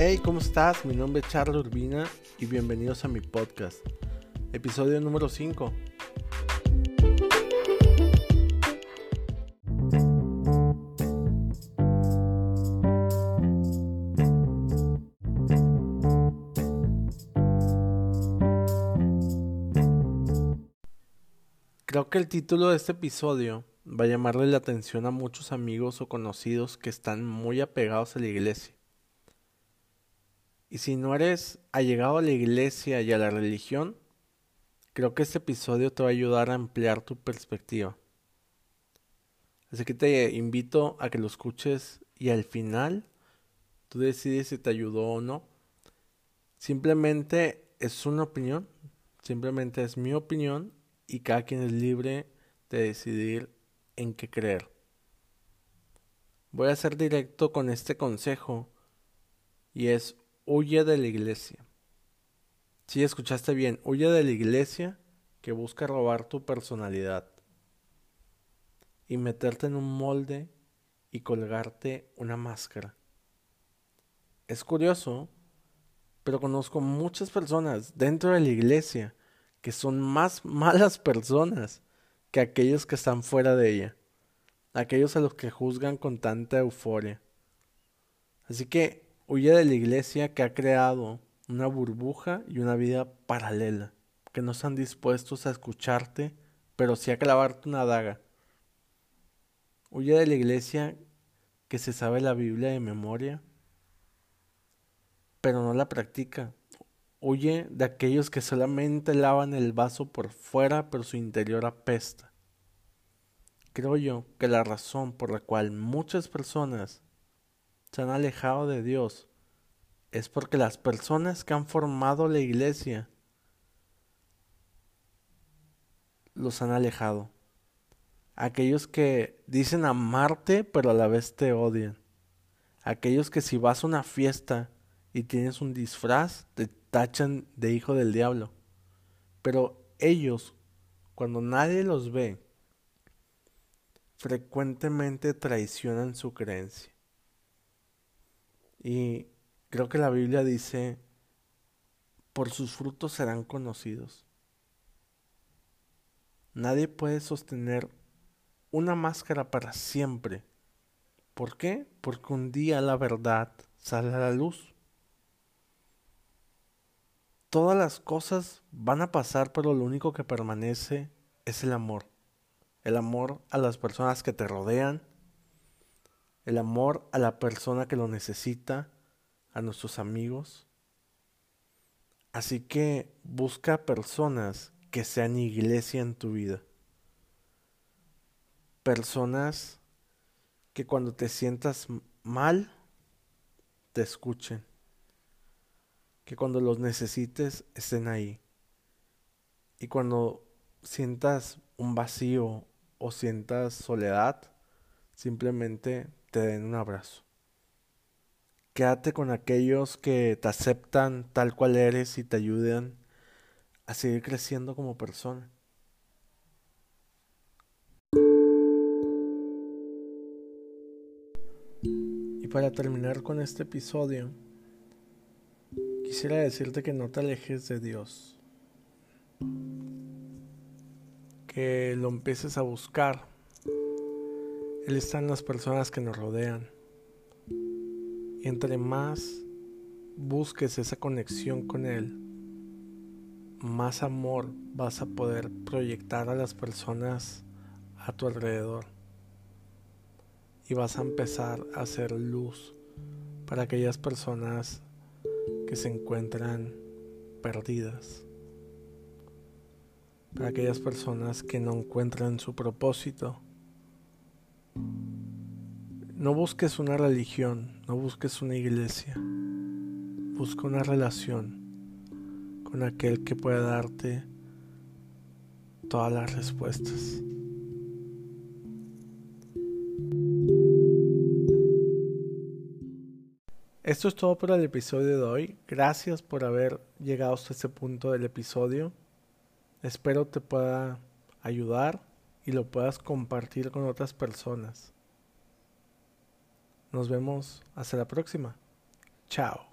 Hey, ¿cómo estás? Mi nombre es Charles Urbina y bienvenidos a mi podcast, episodio número 5. Creo que el título de este episodio va a llamarle la atención a muchos amigos o conocidos que están muy apegados a la iglesia. Y si no eres allegado a la iglesia y a la religión, creo que este episodio te va a ayudar a ampliar tu perspectiva. Así que te invito a que lo escuches y al final tú decides si te ayudó o no. Simplemente es una opinión, simplemente es mi opinión y cada quien es libre de decidir en qué creer. Voy a ser directo con este consejo y es huye de la iglesia. Si escuchaste bien, huye de la iglesia que busca robar tu personalidad y meterte en un molde y colgarte una máscara. Es curioso, pero conozco muchas personas dentro de la iglesia que son más malas personas que aquellos que están fuera de ella, aquellos a los que juzgan con tanta euforia. Así que huye de la iglesia que ha creado una burbuja y una vida paralela, que no están dispuestos a escucharte, pero sí a clavarte una daga. Huye de la iglesia que se sabe la Biblia de memoria, pero no la practica. Huye de aquellos que solamente lavan el vaso por fuera, pero su interior apesta. Creo yo que la razón por la cual muchas personas se han alejado de Dios es porque las personas que han formado la iglesia los han alejado. Aquellos que dicen amarte pero a la vez te odian. Aquellos que si vas a una fiesta y tienes un disfraz, te tachan de hijo del diablo. Pero ellos, cuando nadie los ve, frecuentemente traicionan su creencia. Y creo que la Biblia dice, por sus frutos serán conocidos. Nadie puede sostener una máscara para siempre. ¿Por qué? Porque un día la verdad sale a la luz todas las cosas van a pasar, pero lo único que permanece es el amor. El amor a las personas que te rodean, el amor a la persona que lo necesita, a nuestros amigos. Así que busca personas que sean iglesia en tu vida. Personas que cuando te sientas mal, te escuchen que cuando los necesites estén ahí. Y cuando sientas un vacío o sientas soledad, simplemente te den un abrazo. Quédate con aquellos que te aceptan tal cual eres y te ayudan a seguir creciendo como persona. Y para terminar con este episodio, Quisiera decirte que no te alejes de Dios. Que lo empieces a buscar. Él está en las personas que nos rodean. Y entre más busques esa conexión con Él, más amor vas a poder proyectar a las personas a tu alrededor. Y vas a empezar a hacer luz para aquellas personas que se encuentran perdidas. Para aquellas personas que no encuentran su propósito. No busques una religión, no busques una iglesia. Busca una relación con aquel que pueda darte todas las respuestas. Esto es todo por el episodio de hoy. Gracias por haber llegado hasta este punto del episodio. Espero te pueda ayudar y lo puedas compartir con otras personas. Nos vemos hasta la próxima. Chao.